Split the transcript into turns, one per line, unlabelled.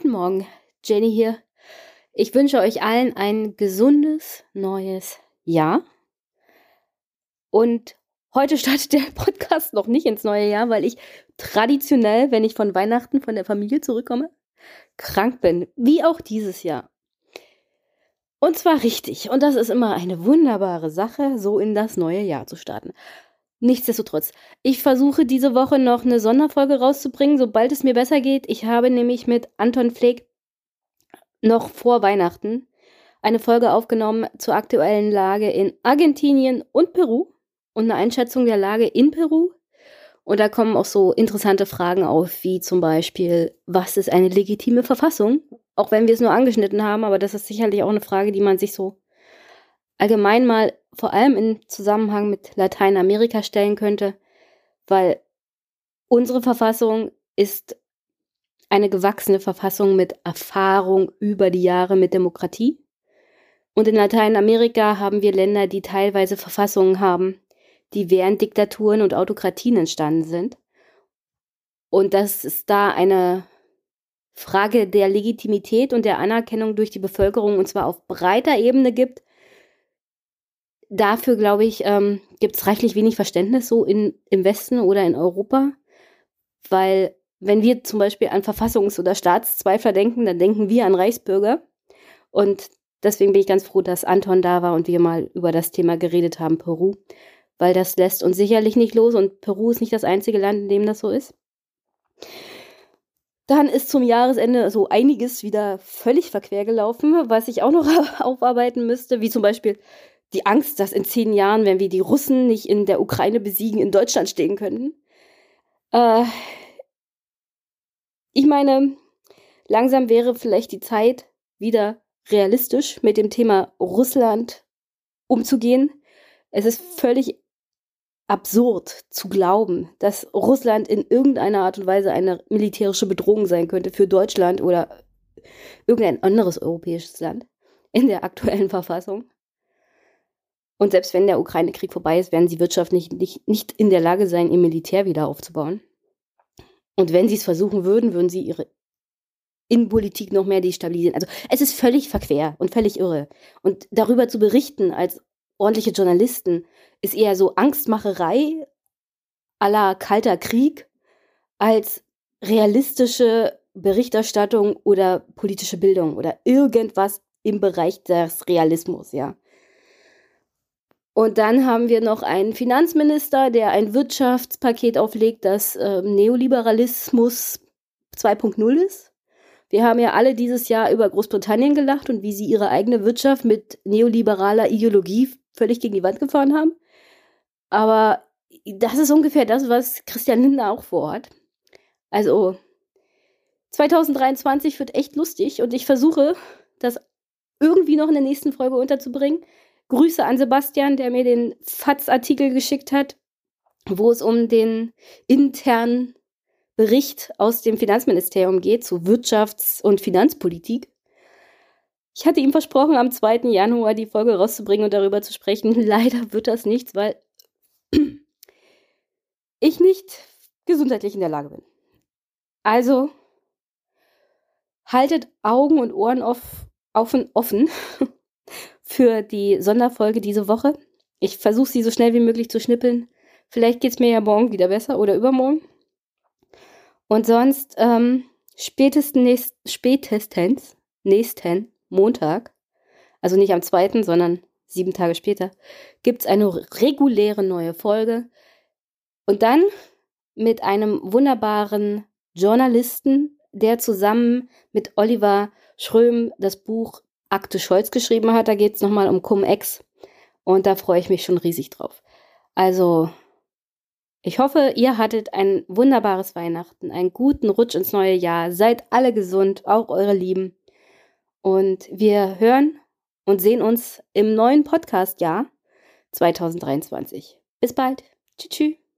Guten Morgen, Jenny hier. Ich wünsche euch allen ein gesundes neues Jahr. Und heute startet der Podcast noch nicht ins neue Jahr, weil ich traditionell, wenn ich von Weihnachten von der Familie zurückkomme, krank bin. Wie auch dieses Jahr. Und zwar richtig. Und das ist immer eine wunderbare Sache, so in das neue Jahr zu starten. Nichtsdestotrotz, ich versuche diese Woche noch eine Sonderfolge rauszubringen, sobald es mir besser geht. Ich habe nämlich mit Anton Pfleg noch vor Weihnachten eine Folge aufgenommen zur aktuellen Lage in Argentinien und Peru und eine Einschätzung der Lage in Peru. Und da kommen auch so interessante Fragen auf, wie zum Beispiel, was ist eine legitime Verfassung? Auch wenn wir es nur angeschnitten haben, aber das ist sicherlich auch eine Frage, die man sich so allgemein mal vor allem im Zusammenhang mit Lateinamerika stellen könnte, weil unsere Verfassung ist eine gewachsene Verfassung mit Erfahrung über die Jahre mit Demokratie. Und in Lateinamerika haben wir Länder, die teilweise Verfassungen haben, die während Diktaturen und Autokratien entstanden sind. Und dass es da eine Frage der Legitimität und der Anerkennung durch die Bevölkerung, und zwar auf breiter Ebene gibt, dafür, glaube ich, ähm, gibt es reichlich wenig Verständnis so in, im Westen oder in Europa, weil wenn wir zum Beispiel an Verfassungs- oder Staatszweifler denken, dann denken wir an Reichsbürger. Und deswegen bin ich ganz froh, dass Anton da war und wir mal über das Thema geredet haben, Peru, weil das lässt uns sicherlich nicht los und Peru ist nicht das einzige Land, in dem das so ist. Dann ist zum Jahresende so einiges wieder völlig verquer gelaufen, was ich auch noch aufarbeiten müsste, wie zum Beispiel die Angst, dass in zehn Jahren, wenn wir die Russen nicht in der Ukraine besiegen, in Deutschland stehen könnten. Äh, ich meine, langsam wäre vielleicht die Zeit, wieder realistisch mit dem Thema Russland umzugehen. Es ist völlig absurd zu glauben, dass Russland in irgendeiner Art und Weise eine militärische Bedrohung sein könnte für Deutschland oder irgendein anderes europäisches Land in der aktuellen Verfassung. Und selbst wenn der Ukraine-Krieg vorbei ist, werden sie wirtschaftlich nicht, nicht in der Lage sein, ihr Militär wieder aufzubauen. Und wenn sie es versuchen würden, würden sie ihre Innenpolitik noch mehr destabilisieren. Also es ist völlig verquer und völlig irre. Und darüber zu berichten als ordentliche Journalisten ist eher so Angstmacherei aller kalter Krieg als realistische Berichterstattung oder politische Bildung oder irgendwas im Bereich des Realismus, ja. Und dann haben wir noch einen Finanzminister, der ein Wirtschaftspaket auflegt, das äh, Neoliberalismus 2.0 ist. Wir haben ja alle dieses Jahr über Großbritannien gelacht und wie sie ihre eigene Wirtschaft mit neoliberaler Ideologie völlig gegen die Wand gefahren haben. Aber das ist ungefähr das, was Christian Lindner auch vorhat. Also 2023 wird echt lustig und ich versuche, das irgendwie noch in der nächsten Folge unterzubringen. Grüße an Sebastian, der mir den FATS-Artikel geschickt hat, wo es um den internen Bericht aus dem Finanzministerium geht zu Wirtschafts- und Finanzpolitik. Ich hatte ihm versprochen, am 2. Januar die Folge rauszubringen und darüber zu sprechen. Leider wird das nichts, weil ich nicht gesundheitlich in der Lage bin. Also haltet Augen und Ohren offen, offen für die Sonderfolge diese Woche. Ich versuche sie so schnell wie möglich zu schnippeln. Vielleicht geht es mir ja morgen wieder besser oder übermorgen. Und sonst ähm, spätestens, nächst, spätestens nächsten Montag, also nicht am zweiten, sondern sieben Tage später, gibt es eine reguläre neue Folge. Und dann mit einem wunderbaren Journalisten, der zusammen mit Oliver Schröm das Buch Akte Scholz geschrieben hat. Da geht es nochmal um Cum-Ex. Und da freue ich mich schon riesig drauf. Also, ich hoffe, ihr hattet ein wunderbares Weihnachten, einen guten Rutsch ins neue Jahr. Seid alle gesund, auch eure Lieben. Und wir hören und sehen uns im neuen Podcast-Jahr 2023. Bis bald. Tschüss.